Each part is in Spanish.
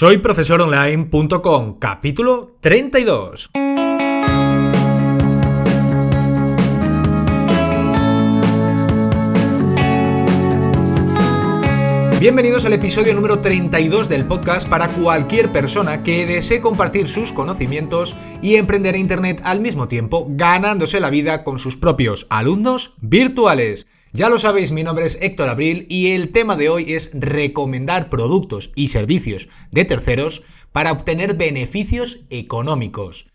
Soy profesoronline.com, capítulo 32. Bienvenidos al episodio número 32 del podcast para cualquier persona que desee compartir sus conocimientos y emprender en Internet al mismo tiempo, ganándose la vida con sus propios alumnos virtuales. Ya lo sabéis, mi nombre es Héctor Abril y el tema de hoy es recomendar productos y servicios de terceros para obtener beneficios económicos.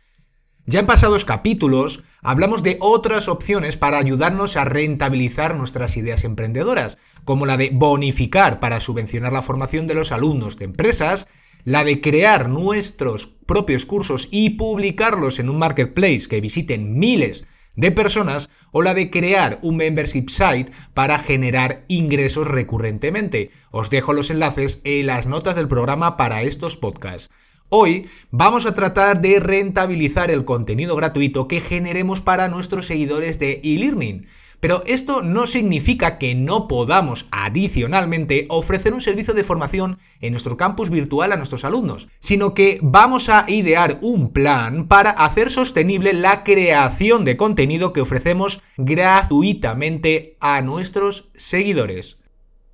Ya en pasados capítulos hablamos de otras opciones para ayudarnos a rentabilizar nuestras ideas emprendedoras, como la de bonificar para subvencionar la formación de los alumnos de empresas, la de crear nuestros propios cursos y publicarlos en un marketplace que visiten miles de personas o la de crear un membership site para generar ingresos recurrentemente. Os dejo los enlaces en las notas del programa para estos podcasts. Hoy vamos a tratar de rentabilizar el contenido gratuito que generemos para nuestros seguidores de eLearning. Pero esto no significa que no podamos adicionalmente ofrecer un servicio de formación en nuestro campus virtual a nuestros alumnos, sino que vamos a idear un plan para hacer sostenible la creación de contenido que ofrecemos gratuitamente a nuestros seguidores.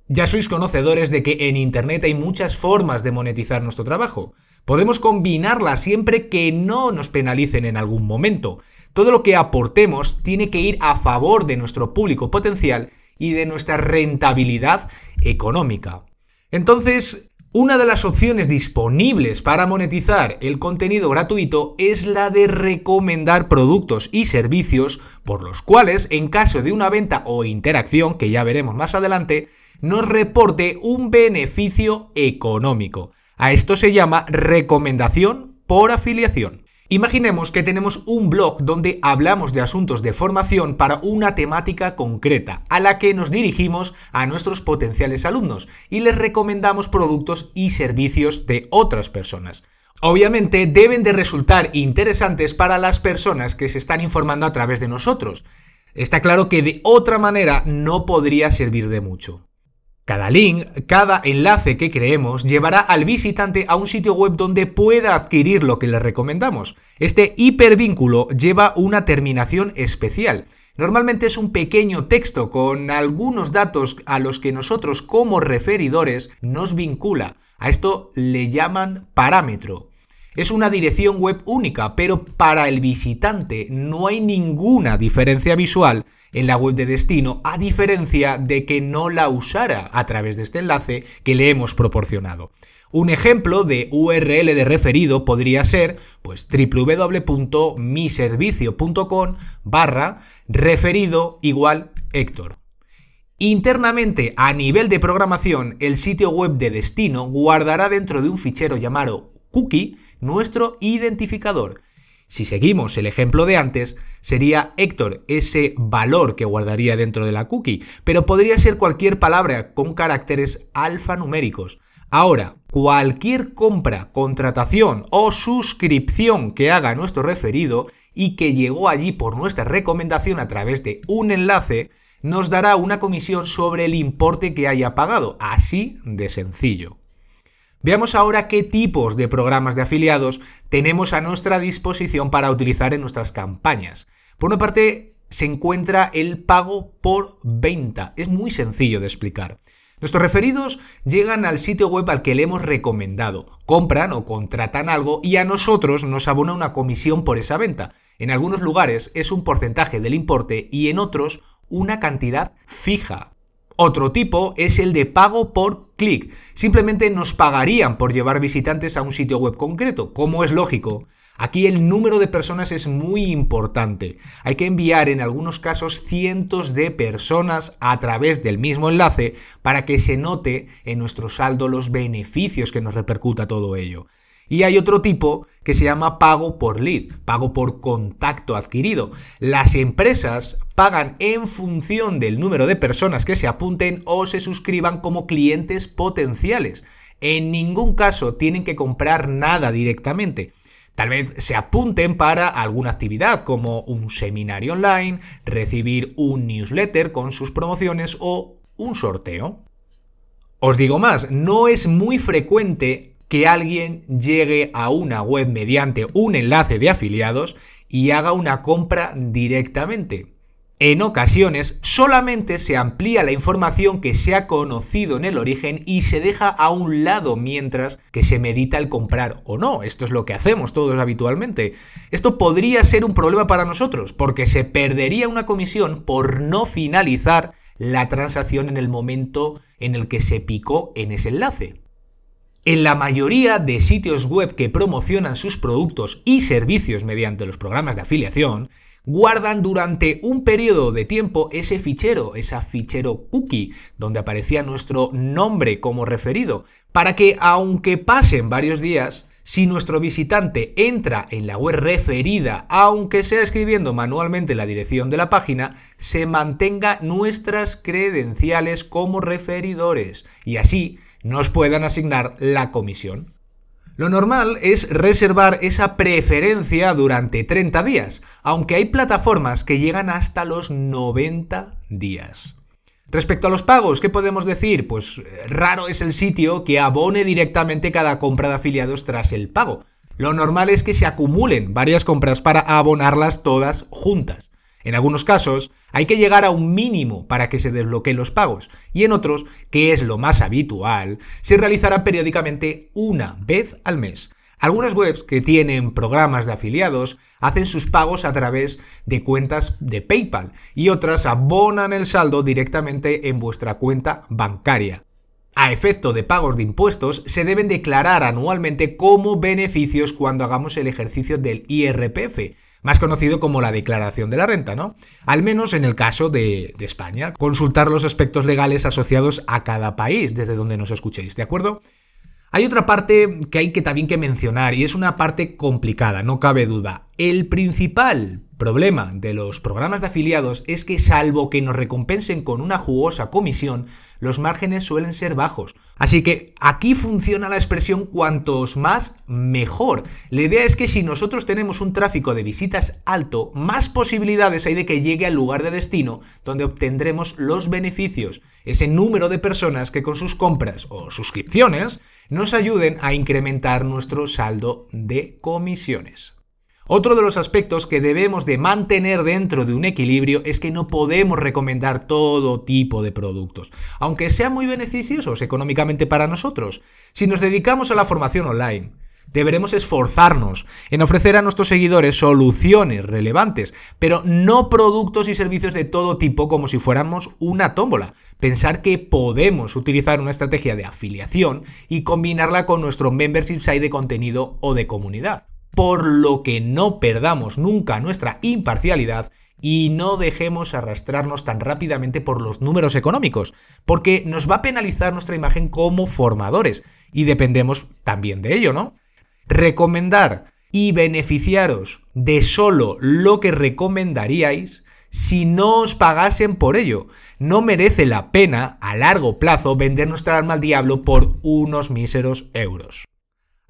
Ya sois conocedores de que en Internet hay muchas formas de monetizar nuestro trabajo. Podemos combinarlas siempre que no nos penalicen en algún momento. Todo lo que aportemos tiene que ir a favor de nuestro público potencial y de nuestra rentabilidad económica. Entonces, una de las opciones disponibles para monetizar el contenido gratuito es la de recomendar productos y servicios por los cuales, en caso de una venta o interacción, que ya veremos más adelante, nos reporte un beneficio económico. A esto se llama recomendación por afiliación. Imaginemos que tenemos un blog donde hablamos de asuntos de formación para una temática concreta, a la que nos dirigimos a nuestros potenciales alumnos y les recomendamos productos y servicios de otras personas. Obviamente deben de resultar interesantes para las personas que se están informando a través de nosotros. Está claro que de otra manera no podría servir de mucho. Cada link, cada enlace que creemos llevará al visitante a un sitio web donde pueda adquirir lo que le recomendamos. Este hipervínculo lleva una terminación especial. Normalmente es un pequeño texto con algunos datos a los que nosotros como referidores nos vincula. A esto le llaman parámetro. Es una dirección web única, pero para el visitante no hay ninguna diferencia visual en la web de destino, a diferencia de que no la usara a través de este enlace que le hemos proporcionado. Un ejemplo de URL de referido podría ser pues www.miservicio.com barra referido igual Héctor. Internamente, a nivel de programación, el sitio web de destino guardará dentro de un fichero llamado cookie nuestro identificador si seguimos el ejemplo de antes, sería Héctor ese valor que guardaría dentro de la cookie, pero podría ser cualquier palabra con caracteres alfanuméricos. Ahora, cualquier compra, contratación o suscripción que haga nuestro referido y que llegó allí por nuestra recomendación a través de un enlace, nos dará una comisión sobre el importe que haya pagado, así de sencillo. Veamos ahora qué tipos de programas de afiliados tenemos a nuestra disposición para utilizar en nuestras campañas. Por una parte, se encuentra el pago por venta. Es muy sencillo de explicar. Nuestros referidos llegan al sitio web al que le hemos recomendado, compran o contratan algo y a nosotros nos abona una comisión por esa venta. En algunos lugares es un porcentaje del importe y en otros una cantidad fija. Otro tipo es el de pago por clic. Simplemente nos pagarían por llevar visitantes a un sitio web concreto, como es lógico. Aquí el número de personas es muy importante. Hay que enviar en algunos casos cientos de personas a través del mismo enlace para que se note en nuestro saldo los beneficios que nos repercuta todo ello. Y hay otro tipo que se llama pago por lead, pago por contacto adquirido. Las empresas pagan en función del número de personas que se apunten o se suscriban como clientes potenciales. En ningún caso tienen que comprar nada directamente. Tal vez se apunten para alguna actividad como un seminario online, recibir un newsletter con sus promociones o un sorteo. Os digo más, no es muy frecuente que alguien llegue a una web mediante un enlace de afiliados y haga una compra directamente. En ocasiones solamente se amplía la información que se ha conocido en el origen y se deja a un lado mientras que se medita el comprar o no. Esto es lo que hacemos todos habitualmente. Esto podría ser un problema para nosotros porque se perdería una comisión por no finalizar la transacción en el momento en el que se picó en ese enlace. En la mayoría de sitios web que promocionan sus productos y servicios mediante los programas de afiliación, guardan durante un periodo de tiempo ese fichero, ese fichero cookie, donde aparecía nuestro nombre como referido, para que aunque pasen varios días, si nuestro visitante entra en la web referida, aunque sea escribiendo manualmente la dirección de la página, se mantenga nuestras credenciales como referidores. Y así nos puedan asignar la comisión. Lo normal es reservar esa preferencia durante 30 días, aunque hay plataformas que llegan hasta los 90 días. Respecto a los pagos, ¿qué podemos decir? Pues eh, raro es el sitio que abone directamente cada compra de afiliados tras el pago. Lo normal es que se acumulen varias compras para abonarlas todas juntas. En algunos casos hay que llegar a un mínimo para que se desbloqueen los pagos y en otros, que es lo más habitual, se realizarán periódicamente una vez al mes. Algunas webs que tienen programas de afiliados hacen sus pagos a través de cuentas de PayPal y otras abonan el saldo directamente en vuestra cuenta bancaria. A efecto de pagos de impuestos, se deben declarar anualmente como beneficios cuando hagamos el ejercicio del IRPF, más conocido como la declaración de la renta, ¿no? Al menos en el caso de, de, España. Consultar los aspectos legales asociados a cada país desde donde nos escuchéis, ¿de acuerdo? Hay otra parte que hay que también que mencionar y es una parte complicada, no cabe duda. El principal problema de los programas de afiliados es que salvo que nos recompensen con una jugosa comisión, los márgenes suelen ser bajos. Así que aquí funciona la expresión cuantos más, mejor. La idea es que si nosotros tenemos un tráfico de visitas alto, más posibilidades hay de que llegue al lugar de destino donde obtendremos los beneficios, ese número de personas que con sus compras o suscripciones nos ayuden a incrementar nuestro saldo de comisiones. Otro de los aspectos que debemos de mantener dentro de un equilibrio es que no podemos recomendar todo tipo de productos, aunque sean muy beneficiosos económicamente para nosotros. Si nos dedicamos a la formación online, deberemos esforzarnos en ofrecer a nuestros seguidores soluciones relevantes, pero no productos y servicios de todo tipo como si fuéramos una tómbola. Pensar que podemos utilizar una estrategia de afiliación y combinarla con nuestro membership site de contenido o de comunidad por lo que no perdamos nunca nuestra imparcialidad y no dejemos arrastrarnos tan rápidamente por los números económicos, porque nos va a penalizar nuestra imagen como formadores y dependemos también de ello, ¿no? Recomendar y beneficiaros de solo lo que recomendaríais si no os pagasen por ello. No merece la pena a largo plazo vender nuestra alma al diablo por unos míseros euros.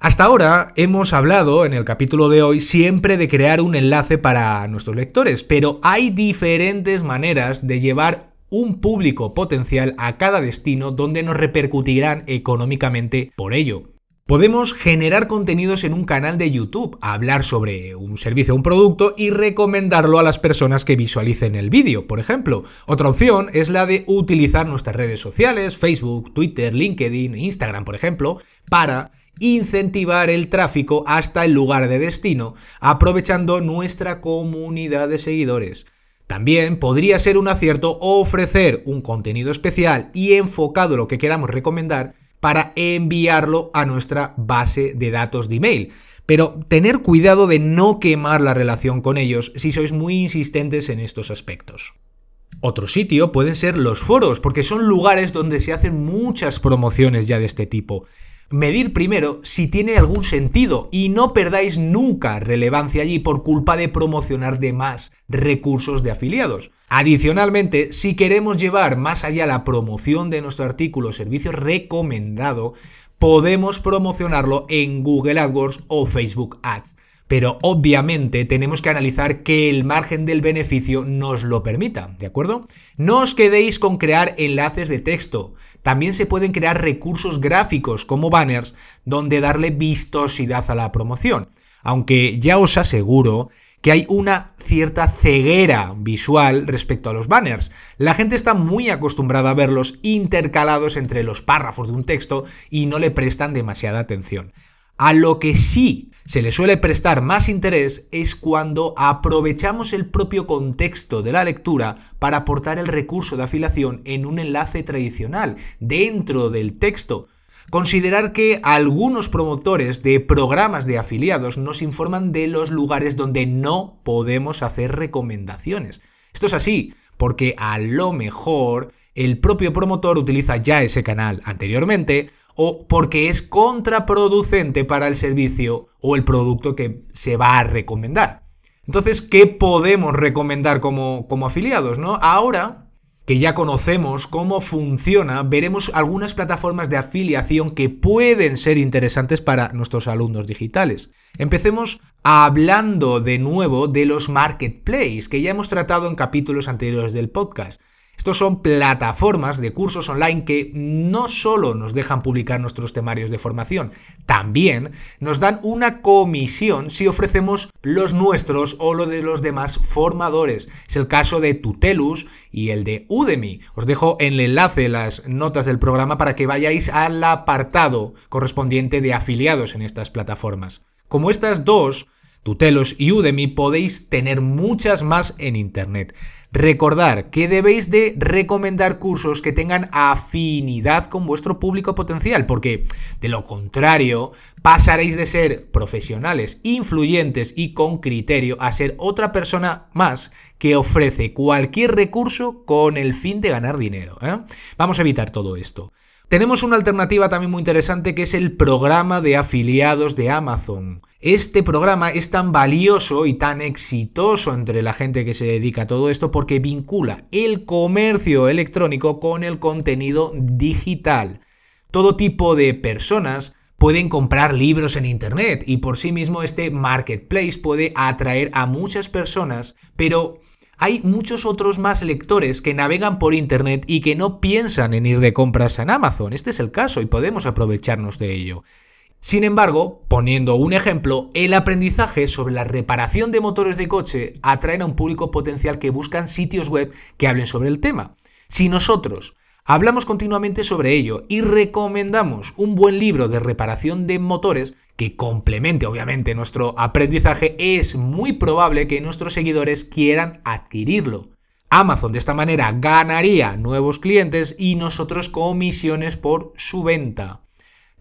Hasta ahora hemos hablado en el capítulo de hoy siempre de crear un enlace para nuestros lectores, pero hay diferentes maneras de llevar un público potencial a cada destino donde nos repercutirán económicamente por ello. Podemos generar contenidos en un canal de YouTube, hablar sobre un servicio o un producto y recomendarlo a las personas que visualicen el vídeo, por ejemplo. Otra opción es la de utilizar nuestras redes sociales, Facebook, Twitter, LinkedIn, Instagram, por ejemplo, para incentivar el tráfico hasta el lugar de destino, aprovechando nuestra comunidad de seguidores. También podría ser un acierto ofrecer un contenido especial y enfocado lo que queramos recomendar para enviarlo a nuestra base de datos de email. Pero tener cuidado de no quemar la relación con ellos si sois muy insistentes en estos aspectos. Otro sitio pueden ser los foros, porque son lugares donde se hacen muchas promociones ya de este tipo medir primero si tiene algún sentido y no perdáis nunca relevancia allí por culpa de promocionar de más recursos de afiliados. Adicionalmente, si queremos llevar más allá la promoción de nuestro artículo o servicio recomendado, podemos promocionarlo en Google AdWords o Facebook Ads. Pero obviamente tenemos que analizar que el margen del beneficio nos lo permita, ¿de acuerdo? No os quedéis con crear enlaces de texto. también se pueden crear recursos gráficos como banners donde darle vistosidad a la promoción. Aunque ya os aseguro que hay una cierta ceguera visual respecto a los banners. La gente está muy acostumbrada a verlos intercalados entre los párrafos de un texto y no le prestan demasiada atención. A lo que sí se le suele prestar más interés es cuando aprovechamos el propio contexto de la lectura para aportar el recurso de afiliación en un enlace tradicional dentro del texto. Considerar que algunos promotores de programas de afiliados nos informan de los lugares donde no podemos hacer recomendaciones. Esto es así, porque a lo mejor el propio promotor utiliza ya ese canal anteriormente o porque es contraproducente para el servicio o el producto que se va a recomendar. Entonces, ¿qué podemos recomendar como, como afiliados? ¿no? Ahora que ya conocemos cómo funciona, veremos algunas plataformas de afiliación que pueden ser interesantes para nuestros alumnos digitales. Empecemos hablando de nuevo de los marketplaces que ya hemos tratado en capítulos anteriores del podcast. Estos son plataformas de cursos online que no solo nos dejan publicar nuestros temarios de formación, también nos dan una comisión si ofrecemos los nuestros o lo de los demás formadores. Es el caso de Tutelus y el de Udemy. Os dejo el enlace las notas del programa para que vayáis al apartado correspondiente de afiliados en estas plataformas. Como estas dos, Tutelus y Udemy, podéis tener muchas más en Internet. Recordar que debéis de recomendar cursos que tengan afinidad con vuestro público potencial, porque de lo contrario pasaréis de ser profesionales, influyentes y con criterio a ser otra persona más que ofrece cualquier recurso con el fin de ganar dinero. ¿eh? Vamos a evitar todo esto. Tenemos una alternativa también muy interesante que es el programa de afiliados de Amazon. Este programa es tan valioso y tan exitoso entre la gente que se dedica a todo esto porque vincula el comercio electrónico con el contenido digital. Todo tipo de personas pueden comprar libros en Internet y por sí mismo este marketplace puede atraer a muchas personas, pero hay muchos otros más lectores que navegan por Internet y que no piensan en ir de compras en Amazon. Este es el caso y podemos aprovecharnos de ello. Sin embargo, poniendo un ejemplo, el aprendizaje sobre la reparación de motores de coche atrae a un público potencial que buscan sitios web que hablen sobre el tema. Si nosotros hablamos continuamente sobre ello y recomendamos un buen libro de reparación de motores, que complemente obviamente nuestro aprendizaje, es muy probable que nuestros seguidores quieran adquirirlo. Amazon de esta manera ganaría nuevos clientes y nosotros comisiones por su venta.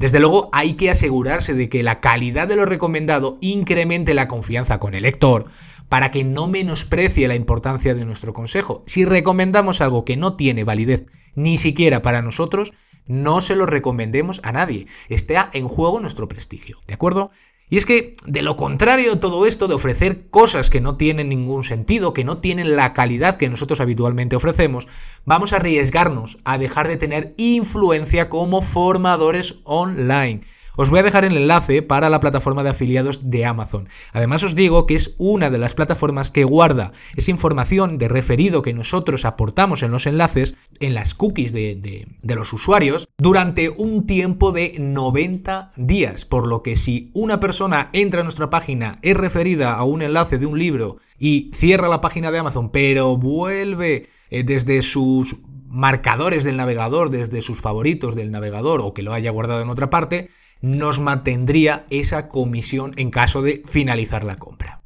Desde luego hay que asegurarse de que la calidad de lo recomendado incremente la confianza con el lector para que no menosprecie la importancia de nuestro consejo. Si recomendamos algo que no tiene validez ni siquiera para nosotros, no se lo recomendemos a nadie. Está en juego nuestro prestigio, ¿de acuerdo? Y es que, de lo contrario, todo esto de ofrecer cosas que no tienen ningún sentido, que no tienen la calidad que nosotros habitualmente ofrecemos, vamos a arriesgarnos a dejar de tener influencia como formadores online. Os voy a dejar el enlace para la plataforma de afiliados de Amazon. Además os digo que es una de las plataformas que guarda esa información de referido que nosotros aportamos en los enlaces, en las cookies de, los usuarios, durante un tiempo de 90 días. Por lo que si una persona entra a nuestra página, es referida a un enlace de un libro y cierra la página de Amazon, pero vuelve eh, desde sus marcadores del navegador, desde sus favoritos del navegador o que lo haya guardado en otra parte, nos mantendría esa comisión en caso de finalizar la compra.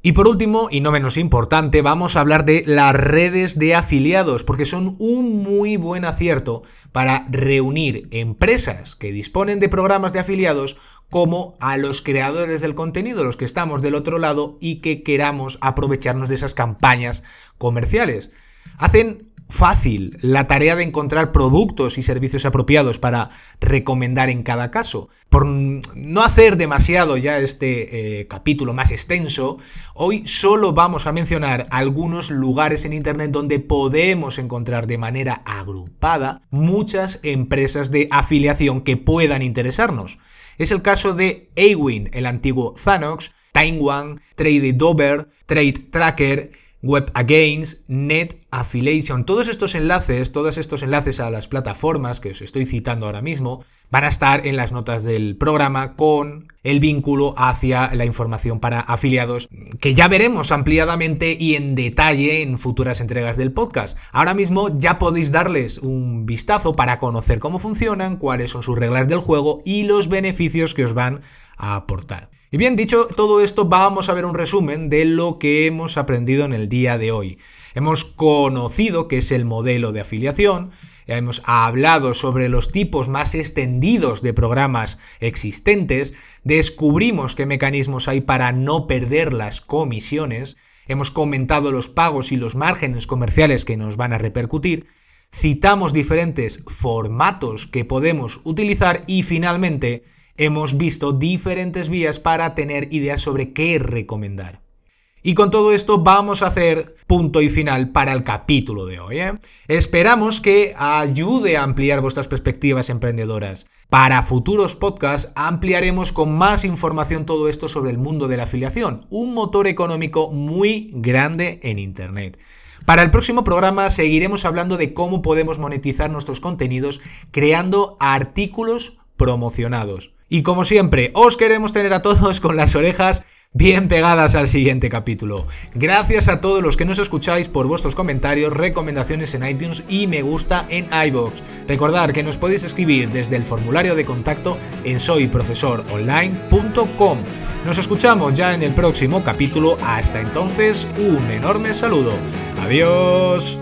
Y por último, y no menos importante, vamos a hablar de las redes de afiliados, porque son un muy buen acierto para reunir empresas que disponen de programas de afiliados como a los creadores del contenido, los que estamos del otro lado y que queramos aprovecharnos de esas campañas comerciales. Hacen fácil la tarea de encontrar productos y servicios apropiados para recomendar en cada caso. Por no hacer demasiado ya este eh, capítulo más extenso, hoy solo vamos a mencionar algunos lugares en Internet donde podemos encontrar de manera agrupada muchas empresas de afiliación que puedan interesarnos. Es el caso de Awin, el antiguo Zanox, Taiwan, Trade Dover, Trade Tracker, Web Against, Net Affiliation. Todos estos enlaces, todos estos enlaces a las plataformas que os estoy citando ahora mismo, van a estar en las notas del programa con el vínculo hacia la información para afiliados que ya veremos ampliadamente y en detalle en futuras entregas del podcast. Ahora mismo ya podéis darles un vistazo para conocer cómo funcionan, cuáles son sus reglas del juego y los beneficios que os van a aportar. Y bien, dicho todo esto, vamos a ver un resumen de lo que hemos aprendido en el día de hoy. Hemos conocido qué es el modelo de afiliación, hemos hablado sobre los tipos más extendidos de programas existentes, descubrimos qué mecanismos hay para no perder las comisiones, hemos comentado los pagos y los márgenes comerciales que nos van a repercutir, citamos diferentes formatos que podemos utilizar y finalmente hemos visto diferentes vías para tener ideas sobre qué recomendar. Y con todo esto vamos a hacer punto y final para el capítulo de hoy. ¿eh? Esperamos que ayude a ampliar vuestras perspectivas emprendedoras. Para futuros podcasts ampliaremos con más información todo esto sobre el mundo de la afiliación, un motor económico muy grande en Internet. Para el próximo programa seguiremos hablando de cómo podemos monetizar nuestros contenidos creando artículos promocionados. Y como siempre, os queremos tener a todos con las orejas bien pegadas al siguiente capítulo. Gracias a todos los que nos escucháis por vuestros comentarios, recomendaciones en iTunes y me gusta en iBox. Recordad que nos podéis escribir desde el formulario de contacto en soyprofesoronline.com. Nos escuchamos ya en el próximo capítulo. Hasta entonces, un enorme saludo. Adiós.